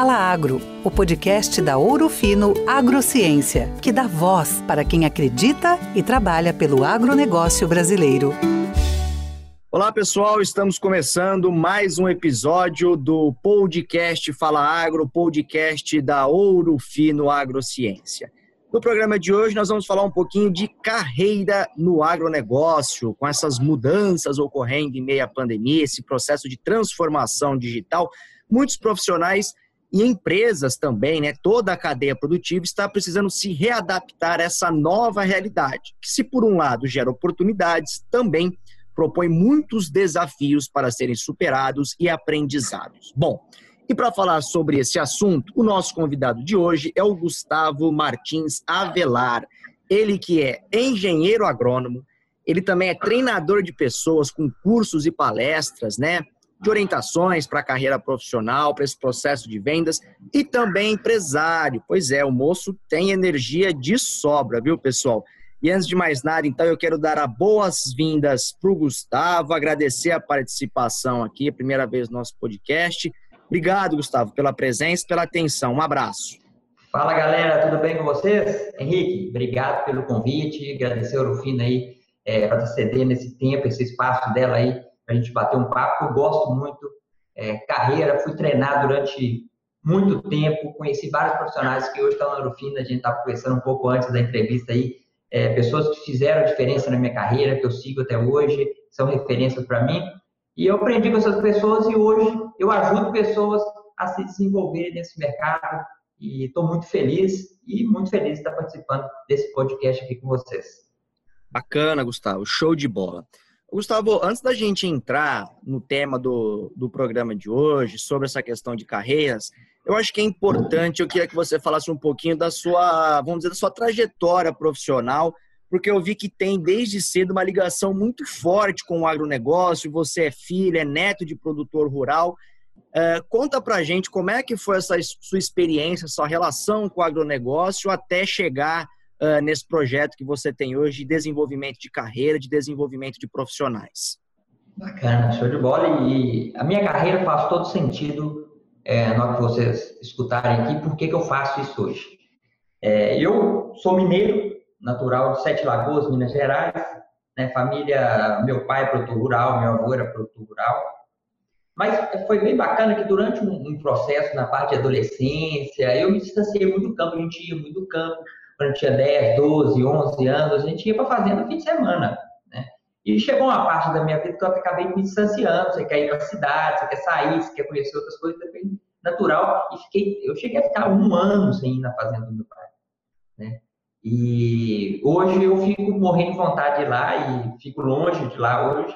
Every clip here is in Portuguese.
Fala Agro, o podcast da Ouro Fino Agrociência, que dá voz para quem acredita e trabalha pelo agronegócio brasileiro. Olá pessoal, estamos começando mais um episódio do podcast Fala Agro, podcast da Ouro Fino Agrociência. No programa de hoje, nós vamos falar um pouquinho de carreira no agronegócio, com essas mudanças ocorrendo em meio à pandemia, esse processo de transformação digital. Muitos profissionais e empresas também, né, toda a cadeia produtiva está precisando se readaptar a essa nova realidade, que se por um lado gera oportunidades, também propõe muitos desafios para serem superados e aprendizados. Bom, e para falar sobre esse assunto, o nosso convidado de hoje é o Gustavo Martins Avelar. Ele que é engenheiro agrônomo, ele também é treinador de pessoas com cursos e palestras, né? De orientações para a carreira profissional, para esse processo de vendas e também empresário. Pois é, o moço tem energia de sobra, viu, pessoal? E antes de mais nada, então, eu quero dar as boas-vindas para o Gustavo, agradecer a participação aqui, a primeira vez no nosso podcast. Obrigado, Gustavo, pela presença, pela atenção. Um abraço. Fala, galera, tudo bem com vocês? Henrique, obrigado pelo convite, agradecer a Urufina aí é, para ceder nesse tempo, esse espaço dela aí a gente bater um papo. Eu gosto muito é, carreira, fui treinar durante muito tempo, conheci vários profissionais que hoje estão na Urufina, a gente estava conversando um pouco antes da entrevista aí, é, pessoas que fizeram diferença na minha carreira, que eu sigo até hoje, são referências para mim, e eu aprendi com essas pessoas e hoje eu ajudo pessoas a se desenvolverem nesse mercado e estou muito feliz e muito feliz de estar participando desse podcast aqui com vocês. Bacana, Gustavo, show de bola. Gustavo, antes da gente entrar no tema do, do programa de hoje, sobre essa questão de carreiras, eu acho que é importante, eu queria que você falasse um pouquinho da sua, vamos dizer, da sua trajetória profissional, porque eu vi que tem desde cedo uma ligação muito forte com o agronegócio, você é filho, é neto de produtor rural. É, conta pra gente como é que foi essa sua experiência, sua relação com o agronegócio até chegar uh, nesse projeto que você tem hoje de desenvolvimento de carreira, de desenvolvimento de profissionais? Bacana, show de bola. E a minha carreira faz todo sentido é, na hora que vocês escutarem aqui, por que, que eu faço isso hoje. É, eu sou mineiro, natural de Sete Lagoas, Minas Gerais. Né, família, meu pai é produtor rural, meu avô era produtor rural. Mas foi bem bacana que durante um, um processo na parte de adolescência, eu me distanciei muito do campo, a gente ia muito do campo, quando tinha 10, 12, 11 anos, a gente ia para fazenda no fim de semana, né? E chegou uma parte da minha vida que eu acabei me distanciando, você quer ir para a cidade, você quer sair, você quer conhecer outras coisas, bem natural. E fiquei, eu cheguei a ficar um ano sem ir na fazenda do meu pai, né? E hoje eu fico morrendo de vontade de ir lá e fico longe de lá hoje,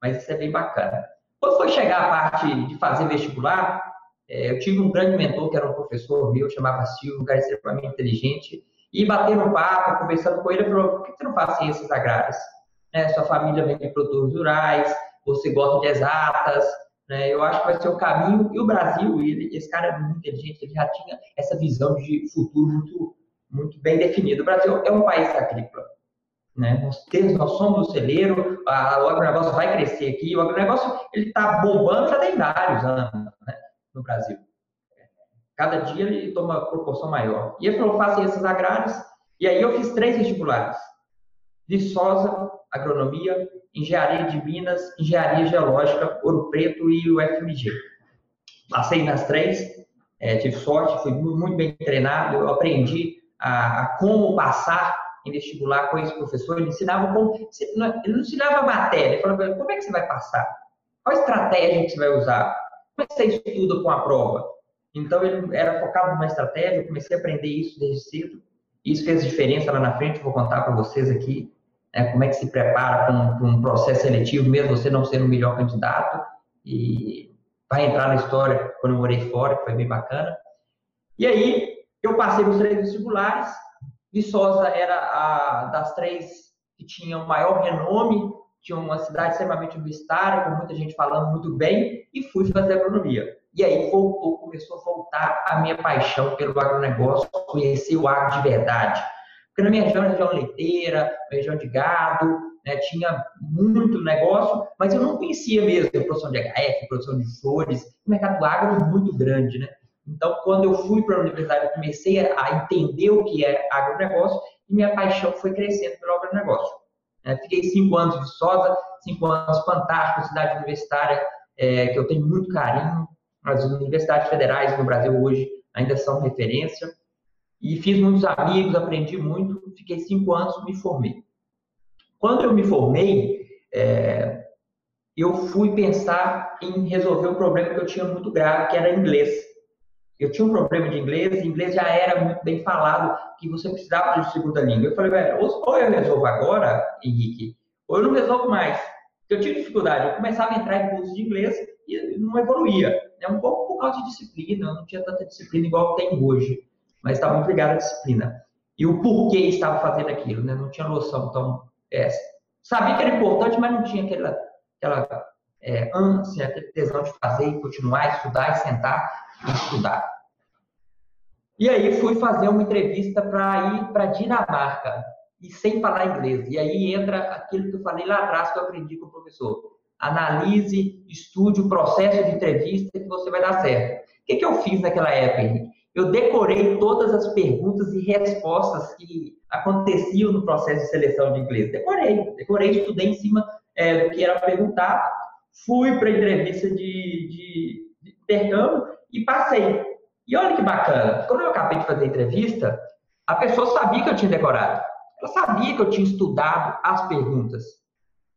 mas isso é bem bacana. Quando foi chegar a parte de fazer vestibular, é, eu tive um grande mentor que era um professor meu, chamava Silvio, um cara extremamente inteligente, e batendo papo, conversando com ele, ele falou, por que você não faz ciências agrárias? Né? Sua família vem de produtores rurais, você gosta de exatas, né? eu acho que vai ser o caminho. E o Brasil, ele, esse cara é muito inteligente, ele já tinha essa visão de futuro muito, muito bem definida. O Brasil é um país agrícola. Né? Nós, temos, nós somos o celeiro, a, o agronegócio vai crescer aqui, o agronegócio está bombando já tem vários anos né? no Brasil. Cada dia ele toma proporção maior. E ele falou, faça ciências agrárias. E aí eu fiz três vestibulares. Viçosa, agronomia, engenharia de Minas, engenharia geológica, Ouro Preto e o FMG. Passei nas três, é, tive sorte, fui muito bem treinado, eu aprendi a, a como passar em vestibular com esse professor, ele ensinava como, ele não ensinava matéria, ele falava, como é que você vai passar? Qual estratégia que você vai usar? Como é que você estuda com a prova? Então, ele era focado numa estratégia, eu comecei a aprender isso desde cedo. Isso fez diferença lá na frente, vou contar para vocês aqui né, como é que se prepara para um, um, processo seletivo, mesmo você não sendo o melhor candidato. E vai entrar na história quando eu morei fora, que foi bem bacana. E aí, eu passei nos três vestibulares. Viçosa era a das três que tinha o maior renome, tinha uma cidade extremamente universitária, com muita gente falando muito bem, e fui fazer agronomia. E aí voltou, começou a voltar a minha paixão pelo agronegócio, conhecer o agro de verdade. Porque na minha região, região leiteira, região de gado, né, tinha muito negócio, mas eu não conhecia mesmo a produção de HF, produção de flores. O mercado do agro muito grande, né? Então, quando eu fui para a universidade, eu comecei a entender o que é agronegócio e minha paixão foi crescendo pelo agronegócio. É, fiquei cinco anos em Viçosa, cinco anos fantásticos, cidade universitária, é, que eu tenho muito carinho. As universidades federais no Brasil hoje ainda são referência. E fiz muitos amigos, aprendi muito. Fiquei cinco anos, me formei. Quando eu me formei, é, eu fui pensar em resolver um problema que eu tinha muito grave, que era inglês. Eu tinha um problema de inglês, e inglês já era muito bem falado, que você precisava de segunda língua. Eu falei, velho, ou eu resolvo agora, Henrique, ou eu não resolvo mais. Eu tinha dificuldade, eu começava a entrar em cursos de inglês e não evoluía. É um pouco por causa de disciplina, eu não tinha tanta disciplina igual tem hoje, mas estava ligado à disciplina. E o porquê estava fazendo aquilo, né? Não tinha noção. Então, é, sabia que era importante, mas não tinha aquela, aquela é, ânsia, aquele tesão de fazer e continuar, estudar e sentar estudar. E aí fui fazer uma entrevista para ir para Dinamarca e sem falar inglês. E aí entra aquilo que eu falei lá atrás que eu aprendi com o professor. Analise, estude o processo de entrevista que você vai dar certo. O que, que eu fiz naquela época, Henrique? Eu decorei todas as perguntas e respostas que aconteciam no processo de seleção de inglês. Decorei, decorei, estudei em cima é, do que era perguntado, fui para a entrevista de, de, de intercâmbio e passei. E olha que bacana, quando eu acabei de fazer a entrevista, a pessoa sabia que eu tinha decorado. Ela sabia que eu tinha estudado as perguntas.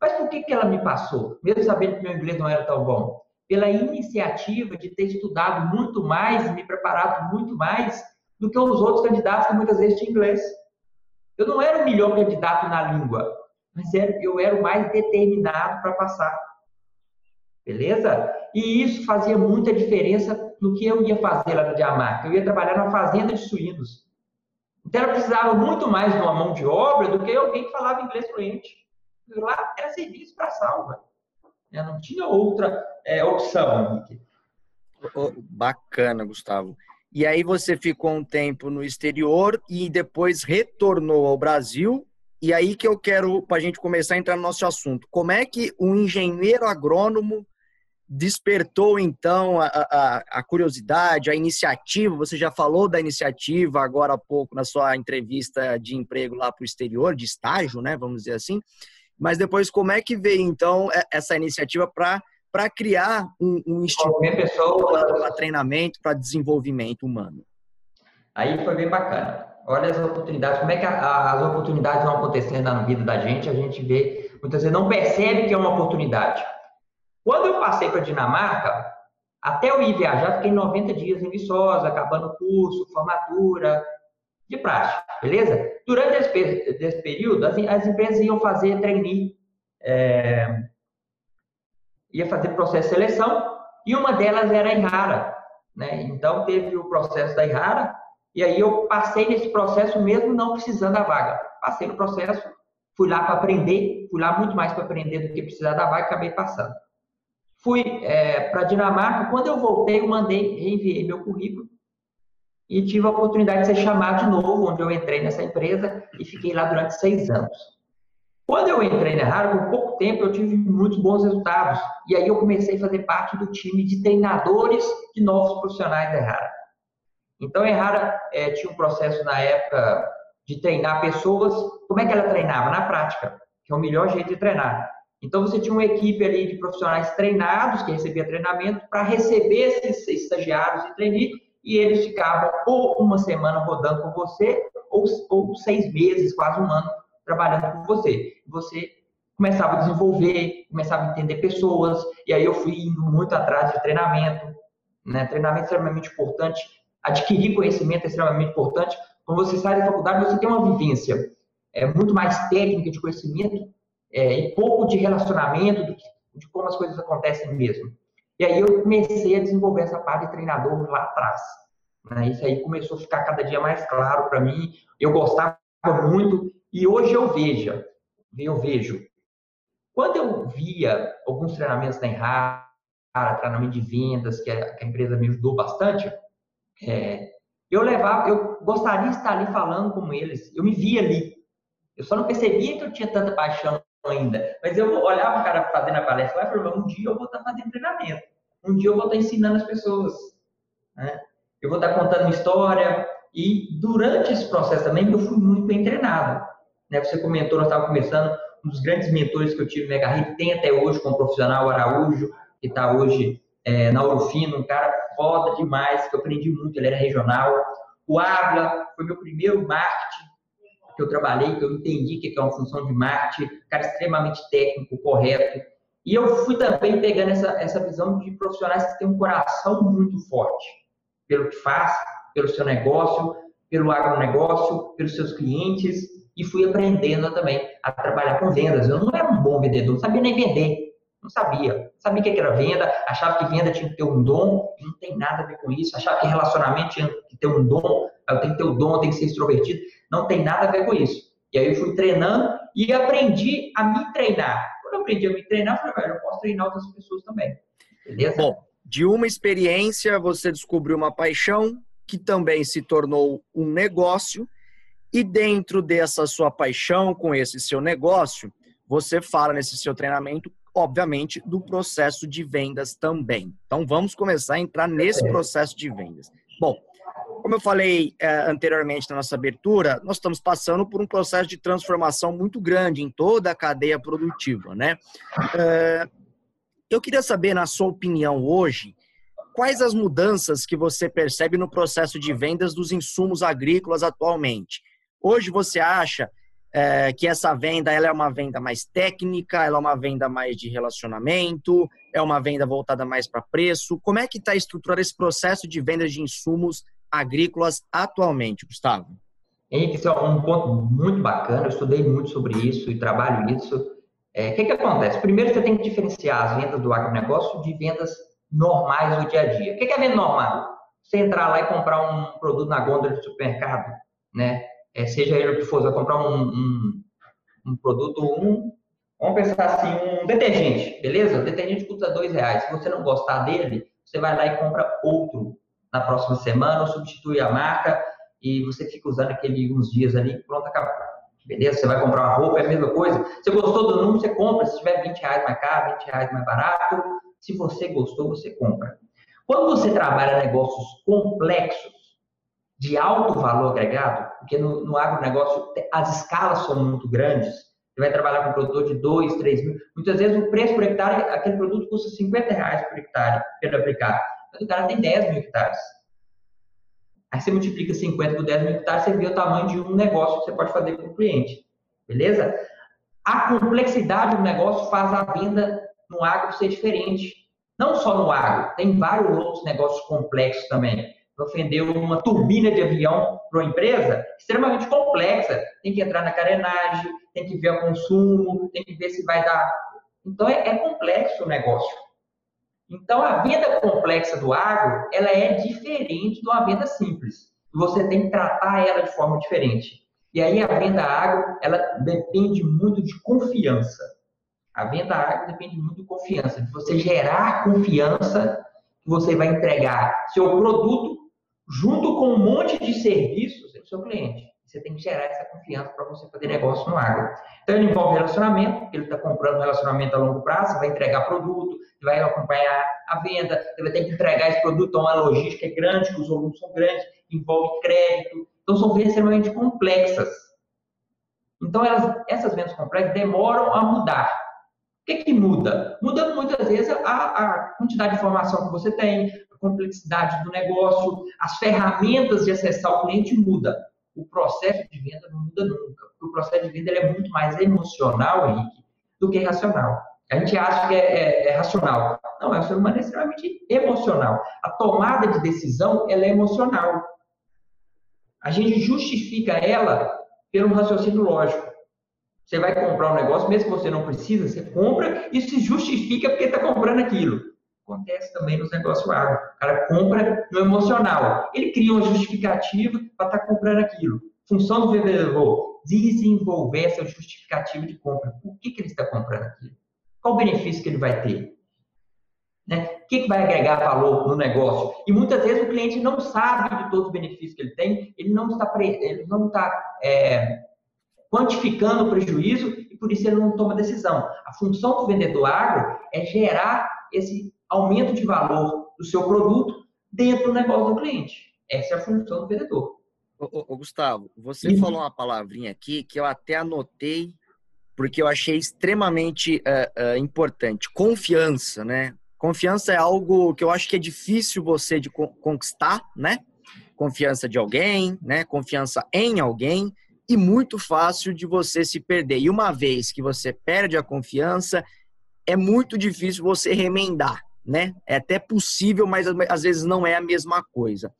Mas por que, que ela me passou, mesmo sabendo que meu inglês não era tão bom? Pela iniciativa de ter estudado muito mais, me preparado muito mais do que os outros candidatos que muitas vezes tinham inglês. Eu não era o melhor candidato na língua, mas eu era o mais determinado para passar. Beleza? E isso fazia muita diferença no que eu ia fazer lá na Diamarca. Eu ia trabalhar na fazenda de suínos. Então, ela precisava muito mais de uma mão de obra do que alguém que falava inglês fluente. Lá era serviço para salva. Né? Não tinha outra é, opção, Henrique. Bacana, Gustavo. E aí você ficou um tempo no exterior e depois retornou ao Brasil. E aí que eu quero, para a gente começar a entrar no nosso assunto. Como é que um engenheiro agrônomo despertou então a, a, a, curiosidade, a iniciativa. Você já falou da iniciativa agora há pouco na sua entrevista de emprego lá para o exterior, de estágio, né? Vamos dizer assim. Mas depois, como é que veio então essa iniciativa para para criar um, um instituto para treinamento, para desenvolvimento humano? Aí foi bem bacana. Olha as oportunidades, como é que as oportunidades vão acontecendo na vida da gente, a gente vê, muitas vezes não percebe que é uma oportunidade. Quando eu passei para Dinamarca, até eu ir viajar, fiquei 90 dias em Viçosa, acabando o curso, formatura, de prática, beleza? Durante esse, esse período, as, as, empresas iam fazer trainee, é, ia fazer processo de seleção, e uma delas era a Irara, né? Então, teve o processo da Irara, e aí eu passei nesse processo mesmo não precisando da vaga. Passei no processo, fui lá para aprender, fui lá muito mais para aprender do que precisar da vaga, acabei passando. Fui é, para Dinamarca. Quando eu voltei, eu mandei, reenviei meu currículo e tive a oportunidade de ser chamado de novo, onde eu entrei nessa empresa e fiquei lá durante seis anos. Quando eu entrei na Errara, por pouco tempo, eu tive muitos bons resultados. E aí eu comecei a fazer parte do time de treinadores de novos profissionais da Errara. Então, a Errara é, tinha um processo na época de treinar pessoas. Como é que ela treinava? Na prática, que é o melhor jeito de treinar. Então, você tinha uma equipe ali de profissionais treinados, que recebia treinamento, para receber esses estagiários e trainee, e eles ficavam ou uma semana rodando com você, ou, ou seis meses, quase um ano, trabalhando com você. Você começava a desenvolver, começava a entender pessoas, e aí eu fui indo muito atrás de treinamento. Né? Treinamento é extremamente importante, adquirir conhecimento é extremamente importante. Quando você sai da faculdade, você tem uma vivência é, muito mais técnica de conhecimento é, e pouco de relacionamento, do que, de como as coisas acontecem mesmo. E aí eu comecei a desenvolver essa parte de treinador lá atrás. Né? Isso aí começou a ficar cada dia mais claro para mim. Eu gostava muito e hoje eu vejo, eu vejo. Quando eu via alguns treinamentos da Enrara, treinamento de vendas, que a, empresa me ajudou bastante, é, eu levava, eu gostaria de estar ali falando com eles. Eu me via ali. Eu só não percebia que eu tinha tanta paixão ainda. Mas eu olhava o cara fazendo a palestra e falava, um dia eu vou estar fazendo treinamento. Um dia eu vou estar ensinando as pessoas. Né? eu vou estar contando uma história. E durante esse processo também, eu fui muito bem treinado. Né? Você comentou, nós estávamos começando, um dos grandes mentores que eu tive minha carreira, tem até hoje como profissional, o Araújo, que está hoje é, na Orofino, um cara foda demais, que eu aprendi muito, ele era regional. O Abla foi meu primeiro marketing que eu trabalhei, que eu entendi que é uma função de marketing, cara extremamente técnico, correto. E eu fui também pegando essa, essa visão de profissionais que têm um coração muito forte pelo que faz, pelo seu negócio, pelo agronegócio, pelos seus clientes, e fui aprendendo também a trabalhar com vendas. Eu não era um bom vendedor, não sabia nem vender. Não sabia. Sabia o que era venda, achava que venda tinha que ter um dom, não tem nada a ver com isso. Achava que relacionamento tinha que ter um dom, eu tenho que ter o um dom, eu tenho que ser extrovertido. Não tem nada a ver com isso. E aí eu fui treinando e aprendi a me treinar. Eu aprendi a me treinar, eu falei, velho, eu posso treinar outras pessoas também. Beleza? Bom, de uma experiência, você descobriu uma paixão que também se tornou um negócio. E dentro dessa sua paixão com esse seu negócio, você fala nesse seu treinamento obviamente, do processo de vendas também. Então, vamos começar a entrar nesse processo de vendas. Bom, como eu falei é, anteriormente na nossa abertura, nós estamos passando por um processo de transformação muito grande em toda a cadeia produtiva, né? É, eu queria saber, na sua opinião hoje, quais as mudanças que você percebe no processo de vendas dos insumos agrícolas atualmente? Hoje você acha é, que essa venda ela é uma venda mais técnica, ela é uma venda mais de relacionamento, é uma venda voltada mais para preço. Como é que está estruturado esse processo de venda de insumos agrícolas atualmente, Gustavo? Henrique, esse é um ponto muito bacana, eu estudei muito sobre isso e trabalho isso. O é, que, que acontece? Primeiro, você tem que diferenciar as vendas do agronegócio de vendas normais do dia a dia. O que, que é venda normal? Você entrar lá e comprar um produto na gôndola do supermercado, né? é, seja ele o que for, você vai comprar um, um, um, produto, um, vamos pensar assim, um detergente, beleza? O detergente custa dois reais. Se você não gostar dele, você vai lá e compra outro na próxima semana, ou substitui a marca e você fica usando aquele uns dias ali, pronto, acabou. Beleza? Você vai comprar uma roupa, é a mesma coisa. Se gostou do número, você compra. Se tiver 20 reais mais caro, 20 reais mais barato, se você gostou, você compra. Quando você trabalha negócios complexos, de alto valor agregado, porque no, no agronegócio as escalas são muito grandes, você vai trabalhar com um produtor de 2, 3 mil, muitas vezes o preço por hectare, aquele produto custa 50 reais por hectare para aplicar, mas o cara tem 10 mil hectares. Aí você multiplica 50 por 10 mil hectares, você vê o tamanho de um negócio que você pode fazer com o cliente. Beleza? A complexidade do negócio faz a venda no agro ser diferente. Não só no agro, tem vários outros negócios complexos também vender uma turbina de avião para uma empresa extremamente complexa. Tem que entrar na carenagem, tem que ver o consumo, tem que ver se vai dar. Então é, é complexo o negócio. Então a venda complexa do agro ela é diferente de uma venda simples. Você tem que tratar ela de forma diferente. E aí a venda agro ela depende muito de confiança. A venda agro depende muito de confiança, de você gerar confiança que você vai entregar seu produto junto com um monte de serviços do seu cliente. Você tem que gerar essa confiança para você fazer negócio no agro. Então, ele envolve relacionamento, ele está comprando um relacionamento a longo prazo, vai entregar produto, vai acompanhar a venda, ele vai ter que entregar esse produto a uma logística grande, que os volumes são grandes, envolve crédito. Então, são vendas extremamente complexas. Então, elas, essas vendas complexas demoram a mudar. O que, que muda? Muda muitas vezes a, a quantidade de informação que você tem, complexidade do negócio, as ferramentas de acessar o cliente muda. O processo de venda não muda nunca, porque o processo de venda é muito mais emocional, Henrique, do que racional. A gente acha que é, é, é racional. Não, é o ser humano é extremamente emocional. A tomada de decisão, ela é emocional. A gente justifica ela pelo raciocínio lógico. Você vai comprar um negócio, mesmo que você não precisa, você compra e se justifica porque está comprando aquilo. Acontece também nos negócios agro. O cara compra no emocional. Ele cria uma justificativa para estar tá comprando aquilo. Função do vendedor, desenvolver essa justificativa de compra. Por que, que ele está comprando aquilo? Qual o benefício que ele vai ter? Né? O que, que vai agregar valor no negócio? E muitas vezes o cliente não sabe de todos os benefícios que ele tem, ele não está, ele não está é, quantificando o prejuízo e por isso ele não toma decisão. A função do vendedor agro é gerar esse aumento de valor do seu produto dentro do negócio do cliente. Essa é a função do vendedor. Ô, ô, Gustavo, você falou uma palavrinha aqui que eu até anotei porque eu achei extremamente uh, uh, importante. Confiança, né? Confiança é algo que eu acho que é difícil você de conquistar, né? Confiança de alguém, né? Confiança em alguém e muito fácil de você se perder. E uma vez que você perde a confiança, é muito difícil você remendar, né? É até possível, mas às vezes não é a mesma coisa.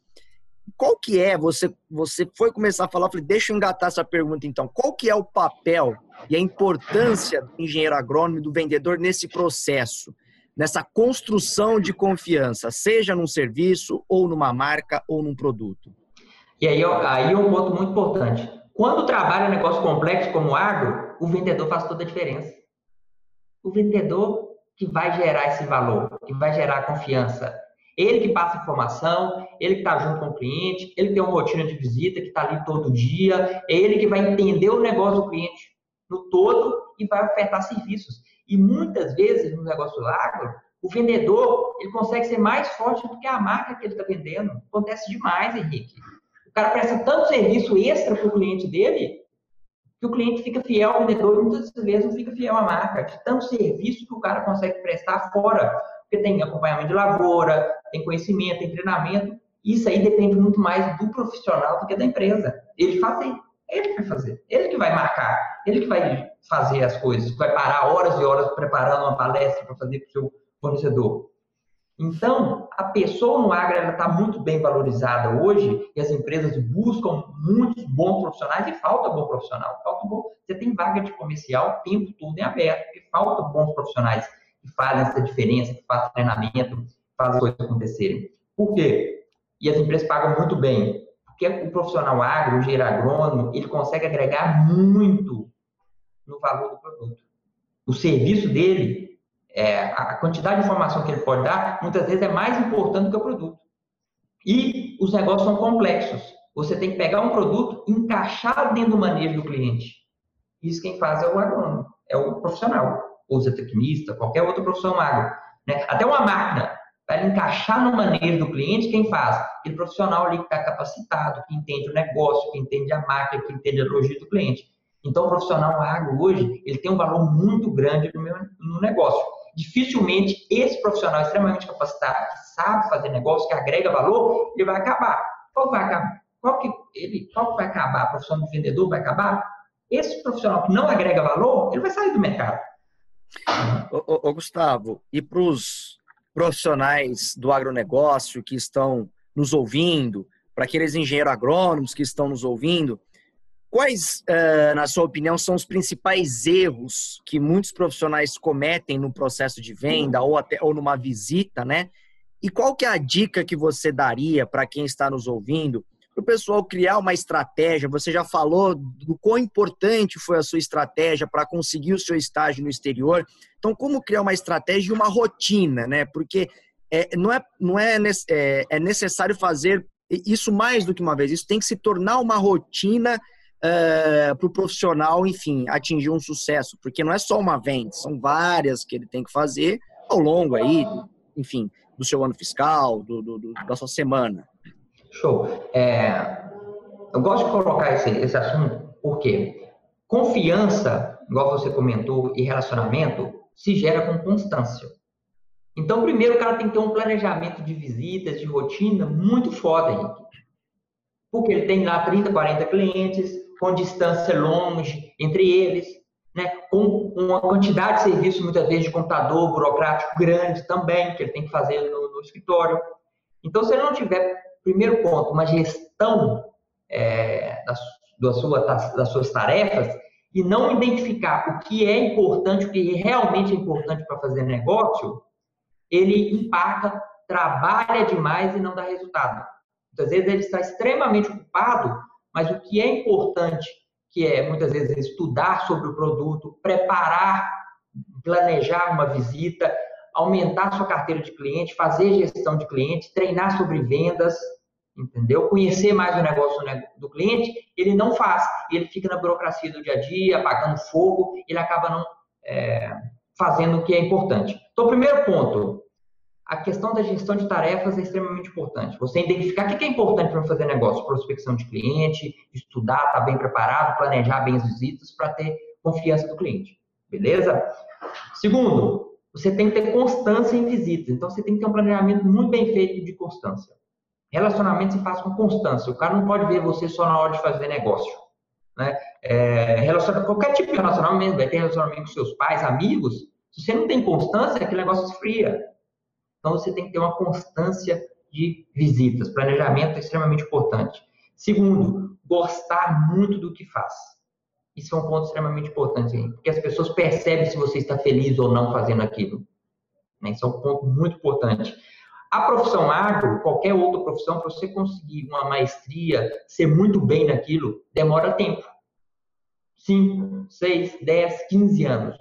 Qual que é, você, você foi começar a falar, falei, deixa eu engatar essa pergunta então. Qual que é o papel e a importância do engenheiro agrônomo e do vendedor nesse processo, nessa construção de confiança, seja num serviço, ou numa marca, ou num produto? E aí, aí é um ponto muito importante. Quando trabalha um negócio complexo como o agro, o vendedor faz toda a diferença. O vendedor que vai gerar esse valor, que vai gerar confiança. Ele que passa informação, ele que está junto com o cliente, ele tem uma rotina de visita, que está ali todo dia, é ele que vai entender o negócio do cliente no todo e vai ofertar serviços. E muitas vezes no negócio do agro, o vendedor ele consegue ser mais forte do que a marca que ele está vendendo. Acontece demais, Henrique. O cara presta tanto serviço extra para o cliente dele que o cliente fica fiel ao vendedor e muitas vezes não fica fiel à marca. De tanto serviço que o cara consegue prestar fora. Porque tem acompanhamento de lavoura, tem conhecimento, tem treinamento. Isso aí depende muito mais do profissional do que da empresa. Ele faz ele que vai fazer, ele que vai marcar, ele que vai fazer as coisas, vai parar horas e horas preparando uma palestra para fazer para o seu fornecedor. Então, a pessoa no agro está muito bem valorizada hoje e as empresas buscam muitos bons profissionais e falta bom profissional. Falta bom. Você tem vaga de comercial o tempo todo em aberto, porque falta bons profissionais que fazem essa diferença, que fazem treinamento, que fazem as coisas acontecerem. Por quê? E as empresas pagam muito bem. Porque o profissional agro, o engenheiro agrônomo, ele consegue agregar muito no valor do produto. O serviço dele, é, a quantidade de informação que ele pode dar, muitas vezes é mais importante do que o produto. E os negócios são complexos. Você tem que pegar um produto e encaixar dentro do manejo do cliente. Isso quem faz é o agrônomo, é o profissional, ou o tecnista, qualquer outra profissão agro. Né? Até uma máquina, para encaixar no manejo do cliente, quem faz? Aquele profissional ali que está capacitado, que entende o negócio, que entende a máquina, que entende a logística do cliente. Então, o profissional agro hoje, ele tem um valor muito grande no, meu, no negócio. Dificilmente esse profissional extremamente capacitado, que sabe fazer negócio, que agrega valor, ele vai acabar. Qual vai acabar? Qual que, ele, qual que vai acabar? A profissão do vendedor vai acabar? Esse profissional que não agrega valor, ele vai sair do mercado. Ô, ô, Gustavo, e para os profissionais do agronegócio que estão nos ouvindo, para aqueles engenheiros agrônomos que estão nos ouvindo, quais, uh, na sua opinião, são os principais erros que muitos profissionais cometem no processo de venda ou até ou numa visita, né? E qual que é a dica que você daria para quem está nos ouvindo para o pessoal criar uma estratégia. Você já falou do quão importante foi a sua estratégia para conseguir o seu estágio no exterior. Então, como criar uma estratégia e uma rotina, né? Porque é, não, é, não é, é, é necessário fazer isso mais do que uma vez. Isso tem que se tornar uma rotina uh, para o profissional, enfim, atingir um sucesso. Porque não é só uma venda, são várias que ele tem que fazer ao longo aí, enfim, do seu ano fiscal, do, do, do da sua semana. Show. É, eu gosto de colocar esse, esse assunto porque confiança, igual você comentou, e relacionamento se gera com constância. Então, primeiro, o cara tem que ter um planejamento de visitas, de rotina muito foda, Henrique. Porque ele tem lá 30, 40 clientes, com distância longe entre eles, né? com uma quantidade de serviço, muitas vezes, de computador burocrático grande também, que ele tem que fazer no, no escritório. Então, se ele não tiver primeiro ponto, uma gestão é, das, da sua, das suas tarefas e não identificar o que é importante, o que realmente é importante para fazer negócio, ele empaca, trabalha demais e não dá resultado. Muitas vezes ele está extremamente ocupado, mas o que é importante, que é muitas vezes estudar sobre o produto, preparar, planejar uma visita, aumentar sua carteira de cliente, fazer gestão de cliente, treinar sobre vendas, entendeu? Conhecer mais o negócio do cliente, ele não faz. Ele fica na burocracia do dia a dia, apagando fogo, ele acaba não é, fazendo o que é importante. Então, primeiro ponto, a questão da gestão de tarefas é extremamente importante. Você identificar o que é importante para fazer negócio, prospecção de cliente, estudar, estar tá bem preparado, planejar bem as visitas para ter confiança do cliente. Beleza? Segundo, você tem que ter constância em visitas. Então, você tem que ter um planejamento muito bem feito de constância. Relacionamento se faz com constância. O cara não pode ver você só na hora de fazer negócio. Né? É, relaciona, qualquer tipo de relacionamento, vai ter relacionamento com seus pais, amigos. Se você não tem constância, aquele negócio esfria. Então, você tem que ter uma constância de visitas. Planejamento é extremamente importante. Segundo, gostar muito do que faz. Isso é um ponto extremamente importante, porque as pessoas percebem se você está feliz ou não fazendo aquilo. Né? Isso é um ponto muito importante. A profissão agro, qualquer outra profissão, para você conseguir uma maestria, ser muito bem naquilo, demora tempo. 5, 6, 10, 15 anos.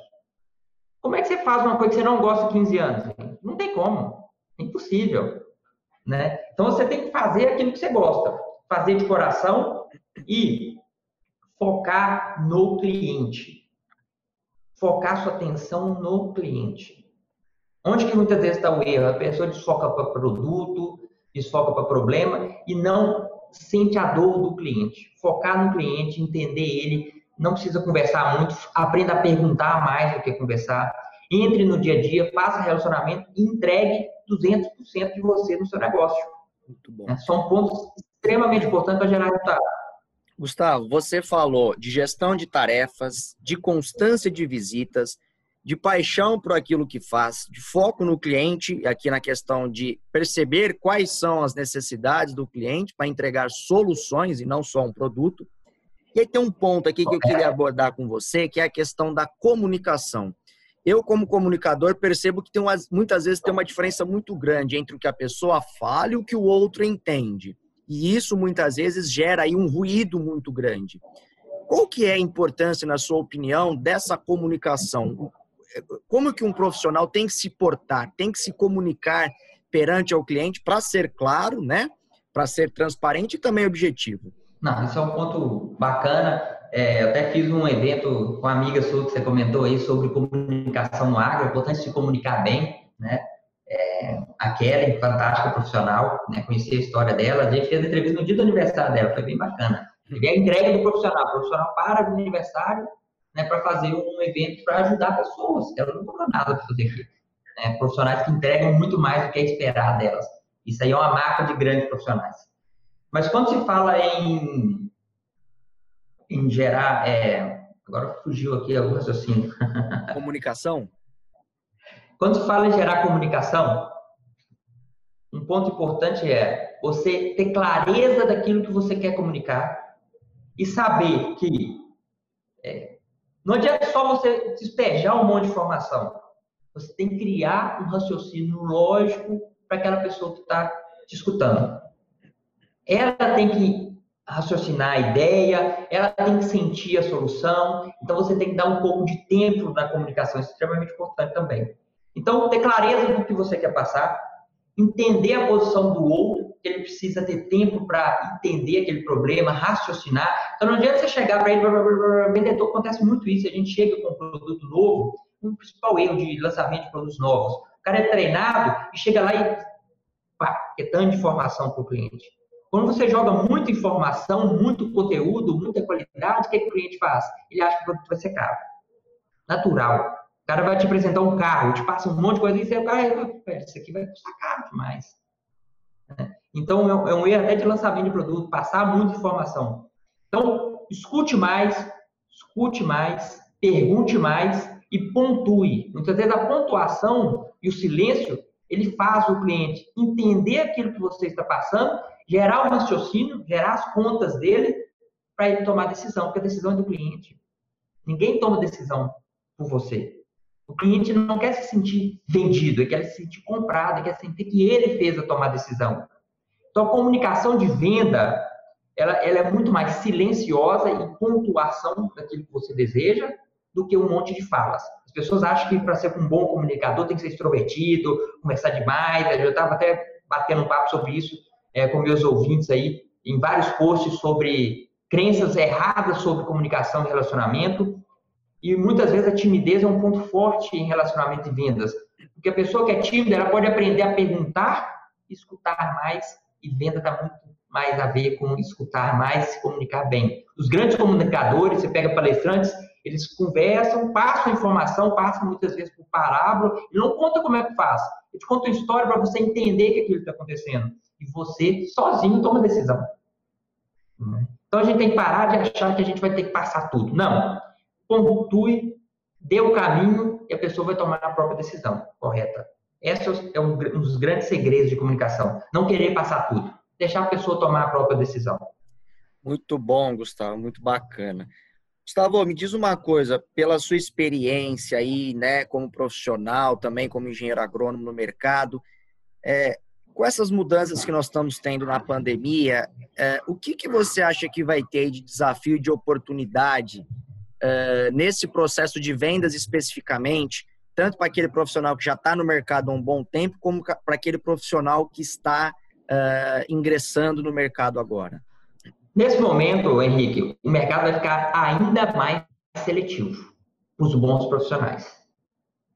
Como é que você faz uma coisa que você não gosta de 15 anos? Não tem como. Impossível. Né? Então você tem que fazer aquilo que você gosta. Fazer de coração e focar no cliente. Focar sua atenção no cliente. Onde que muitas vezes está o erro? A pessoa desfoca para produto, desfoca para problema e não sente a dor do cliente. Focar no cliente, entender ele, não precisa conversar muito, aprenda a perguntar mais do que conversar. Entre no dia a dia, faça relacionamento e entregue 200% de você no seu negócio. Muito bom. É, são pontos extremamente importantes para gerar resultado. Gustavo, você falou de gestão de tarefas, de constância de visitas, de paixão por aquilo que faz, de foco no cliente, aqui na questão de perceber quais são as necessidades do cliente para entregar soluções e não só um produto. E aí tem um ponto aqui que eu queria abordar com você, que é a questão da comunicação. Eu, como comunicador, percebo que tem umas, muitas vezes tem uma diferença muito grande entre o que a pessoa fala e o que o outro entende. E isso, muitas vezes, gera aí um ruído muito grande. Qual que é a importância, na sua opinião, dessa comunicação? Como que um profissional tem que se portar, tem que se comunicar perante ao cliente para ser claro, né? Para ser transparente e também objetivo? Não, isso é um ponto bacana. É, eu até fiz um evento com uma amiga sua que você comentou aí sobre comunicação no agro, a importância de comunicar bem, né? É, a Kelly, fantástica profissional, né? Conheci a história dela. A gente fez a entrevista no dia do aniversário dela, foi bem bacana. E a entrega do profissional. O profissional para do aniversário né, para fazer um evento para ajudar pessoas. Ela não cobrou nada para fazer aquilo. Né? Profissionais que entregam muito mais do que é esperar delas. Isso aí é uma marca de grandes profissionais. Mas quando se fala em, em gerar. É, agora fugiu aqui o raciocínio. Comunicação? Quando se fala em gerar comunicação, um ponto importante é você ter clareza daquilo que você quer comunicar e saber que é, não adianta só você despejar um monte de informação. Você tem que criar um raciocínio lógico para aquela pessoa que está te escutando ela tem que raciocinar a ideia, ela tem que sentir a solução, então você tem que dar um pouco de tempo na comunicação, isso é extremamente importante também. Então, ter clareza do que você quer passar, entender a posição do outro, que ele precisa ter tempo para entender aquele problema, raciocinar. Então, não adianta você chegar para ele, vendedor, acontece muito isso, a gente chega com um produto novo, um principal erro de lançamento de produtos novos. O cara é treinado e chega lá e pá, é tanta informação para o cliente. Quando você joga muita informação, muito conteúdo, muita qualidade, o que, é que o cliente faz? Ele acha que o produto vai ser caro. Natural. O cara vai te apresentar um carro, te passa um monte de coisa e você, o cara, isso aqui vai custar caro demais. Então, é um erro até de lançamento de produto, passar muita informação. Então, escute mais, escute mais, pergunte mais e pontue. Muitas vezes a pontuação e o silêncio, ele faz o cliente entender aquilo que você está passando gerar o raciocínio, gerar as contas dele para ele tomar decisão, porque a decisão é do cliente. Ninguém toma decisão por você. O cliente não quer se sentir vendido, ele quer se sentir comprado, ele quer sentir que ele fez a tomar decisão. Então, a comunicação de venda, ela, ela é muito mais silenciosa e pontuação daquilo que você deseja do que um monte de falas. As pessoas acham que para ser um bom comunicador tem que ser extrovertido, conversar demais. Eu estava até batendo um papo sobre isso é, com meus ouvintes aí em vários posts sobre crenças erradas sobre comunicação e relacionamento. E muitas vezes a timidez é um ponto forte em relacionamento e vendas. Porque a pessoa que é tímida, ela pode aprender a perguntar, escutar mais, e venda está muito mais a ver com escutar mais, se comunicar bem. Os grandes comunicadores, você pega palestrantes, eles conversam, passam informação, passam muitas vezes por parábola, e não conta como é que faz. Eles contam história para você entender que aquilo está acontecendo. E você, sozinho, toma decisão. Então a gente tem que parar de achar que a gente vai ter que passar tudo. Não. Pontue, dê o caminho e a pessoa vai tomar a própria decisão correta. Esse é um dos grandes segredos de comunicação. Não querer passar tudo. Deixar a pessoa tomar a própria decisão. Muito bom, Gustavo. Muito bacana. Gustavo, me diz uma coisa, pela sua experiência aí, né, como profissional, também como engenheiro agrônomo no mercado, é, com essas mudanças que nós estamos tendo na pandemia, é, o que, que você acha que vai ter de desafio, de oportunidade é, nesse processo de vendas especificamente, tanto para aquele profissional que já está no mercado há um bom tempo, como para aquele profissional que está é, ingressando no mercado agora? Nesse momento, Henrique, o mercado vai ficar ainda mais seletivo para os bons profissionais.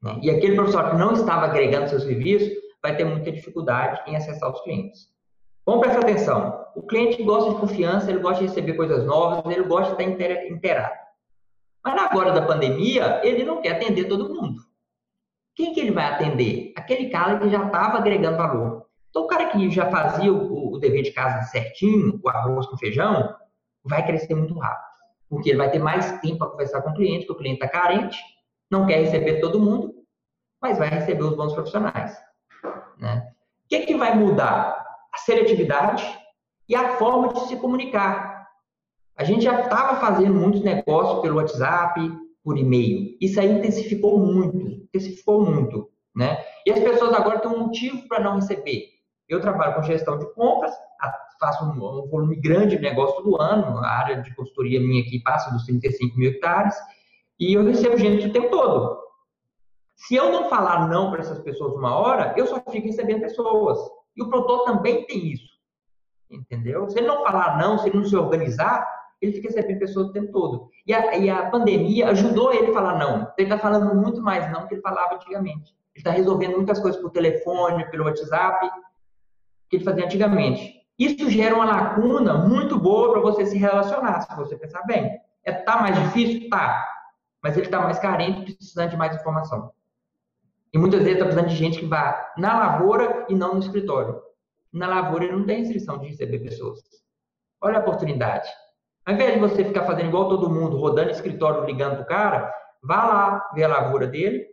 Né? E aquele profissional que não estava agregando seus serviços vai ter muita dificuldade em acessar os clientes. Vamos prestar atenção. O cliente gosta de confiança, ele gosta de receber coisas novas, ele gosta de estar inteirado. Mas na hora da pandemia, ele não quer atender todo mundo. Quem que ele vai atender? Aquele cara que já estava agregando valor. Então, o cara que já fazia o, o dever de casa certinho, o arroz com feijão, vai crescer muito rápido. Porque ele vai ter mais tempo para conversar com o cliente, porque o cliente está carente, não quer receber todo mundo, mas vai receber os bons profissionais. Né? O que, que vai mudar? A seletividade e a forma de se comunicar. A gente já estava fazendo muitos negócios pelo WhatsApp, por e-mail. Isso aí intensificou muito, intensificou muito. Né? E as pessoas agora têm um motivo para não receber. Eu trabalho com gestão de compras, faço um, um, volume grande de negócio do ano, a área de consultoria minha aqui passa dos 35 mil hectares, e eu recebo gente o tempo todo. Se eu não falar não para essas pessoas uma hora, eu só fico recebendo pessoas. E o produtor também tem isso. Entendeu? Se ele não falar não, se ele não se organizar, ele fica recebendo pessoas o tempo todo. E a, e a pandemia ajudou ele a falar não. Ele está falando muito mais não do que ele falava antigamente. Ele está resolvendo muitas coisas por telefone, pelo WhatsApp, que ele fazia antigamente. Isso gera uma lacuna muito boa para você se relacionar, se você pensar bem. É, tá mais difícil? Tá. Mas ele está mais carente, precisando de mais informação. E muitas vezes está precisando de gente que vá na lavoura e não no escritório. Na lavoura ele não tem restrição de receber pessoas. Olha a oportunidade. Ao invés de você ficar fazendo igual todo mundo, rodando escritório, ligando para o cara, vá lá ver a lavoura dele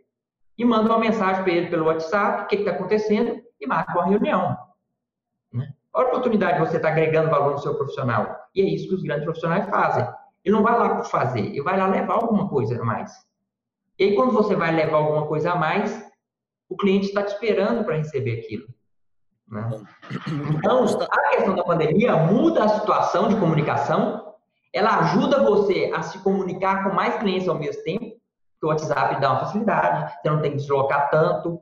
e manda uma mensagem para ele pelo WhatsApp, o que está acontecendo, e marca uma reunião. A oportunidade de você estar tá agregando valor no seu profissional. E é isso que os grandes profissionais fazem. Ele não vai lá por fazer, ele vai lá levar alguma coisa a mais. E aí, quando você vai levar alguma coisa a mais, o cliente está te esperando para receber aquilo. Né? Então, a questão da pandemia muda a situação de comunicação, ela ajuda você a se comunicar com mais clientes ao mesmo tempo, que o WhatsApp dá uma facilidade, você não tem que deslocar tanto?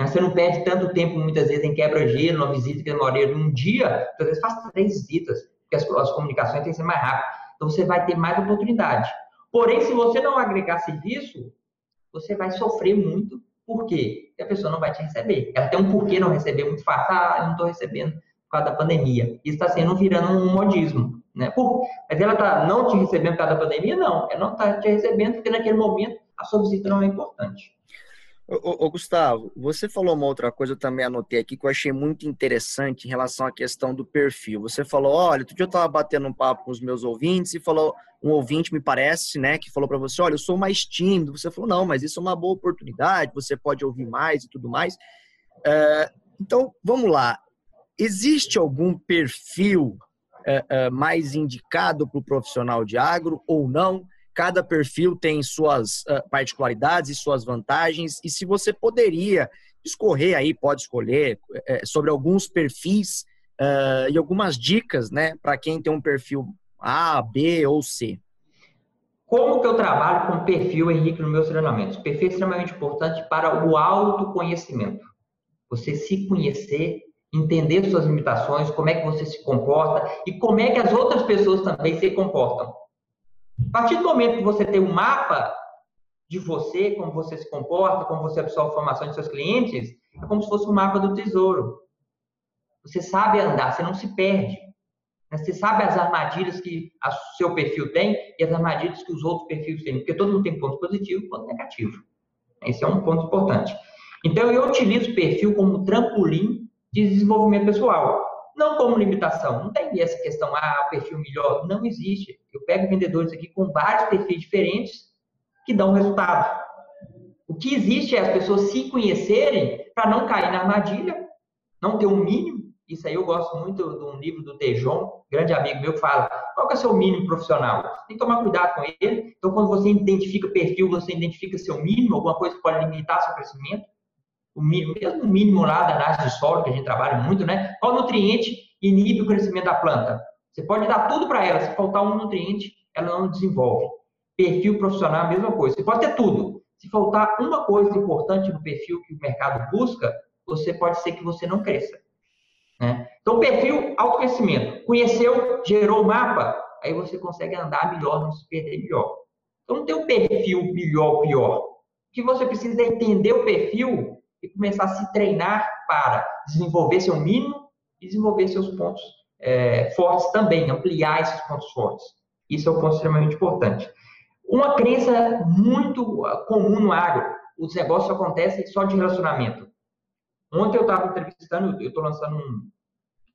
Você não perde tanto tempo, muitas vezes, em quebra-gelo, uma visita que demoraria de um dia, às vezes faz três visitas, porque as, as comunicações têm que ser mais rápidas. Então, você vai ter mais oportunidade. Porém, se você não agregar serviço, você vai sofrer muito. Porque a pessoa não vai te receber. Ela tem um porquê não receber muito fácil. Ah, eu não estou recebendo por causa da pandemia. Isso está sendo virando um modismo. Né? Por, mas ela está não te recebendo por causa da pandemia? Não. Ela não está te recebendo porque naquele momento a sua visita não é importante. Ô, ô, Gustavo, você falou uma outra coisa, eu também anotei aqui, que eu achei muito interessante em relação à questão do perfil. Você falou, olha, outro dia eu estava batendo um papo com os meus ouvintes e falou, um ouvinte, me parece, né, que falou para você, olha, eu sou mais tímido. Você falou, não, mas isso é uma boa oportunidade, você pode ouvir mais e tudo mais. É, então, vamos lá. Existe algum perfil é, é, mais indicado para o profissional de agro ou não? Cada perfil tem suas uh, particularidades e suas vantagens, e se você poderia escorrer aí, pode escolher, é, sobre alguns perfis uh, e algumas dicas, né, para quem tem um perfil A, B ou C. Como que eu trabalho com perfil, Henrique, nos meus treinamentos? Perfil é extremamente importante para o autoconhecimento. Você se conhecer, entender suas limitações, como é que você se comporta e como é que as outras pessoas também se comportam. A partir do momento que você tem um mapa de você, como você se comporta, como você absorve informação de seus clientes, é como se fosse um mapa do tesouro. Você sabe andar, você não se perde. Né? Você sabe as armadilhas que o seu perfil tem e as armadilhas que os outros perfis têm, porque todo mundo tem ponto positivo e ponto negativo. Esse é um ponto importante. Então, eu utilizo o perfil como trampolim de desenvolvimento pessoal, não como limitação. Não tem essa questão, ah, perfil melhor. Não existe. Pego vendedores aqui com vários perfis diferentes que dão resultado. O que existe é as pessoas se conhecerem para não cair na armadilha, não ter um mínimo. Isso aí eu gosto muito de um livro do Tejon, grande amigo meu, que fala qual que é o seu mínimo profissional. Tem que tomar cuidado com ele. Então, quando você identifica perfil, você identifica seu mínimo, alguma coisa que pode limitar seu crescimento. O mínimo, mesmo o mínimo lá da análise de solo, que a gente trabalha muito, né? Qual nutriente inibe o crescimento da planta? Você pode dar tudo para ela, se faltar um nutriente, ela não desenvolve. Perfil profissional, a mesma coisa. Você pode ter tudo. Se faltar uma coisa importante no perfil que o mercado busca, você pode ser que você não cresça. Né? Então, perfil, autoconhecimento. Conheceu, gerou o mapa, aí você consegue andar melhor, não se perder melhor. Então, não tem um perfil melhor ou pior. O que você precisa é entender o perfil e começar a se treinar para desenvolver seu mínimo e desenvolver seus pontos é, fortes também, ampliar esses pontos fortes. Isso é um ponto extremamente importante. Uma crença muito ah, comum no agro, os negócios acontecem só de relacionamento. Ontem eu estava entrevistando, eu estou lançando um,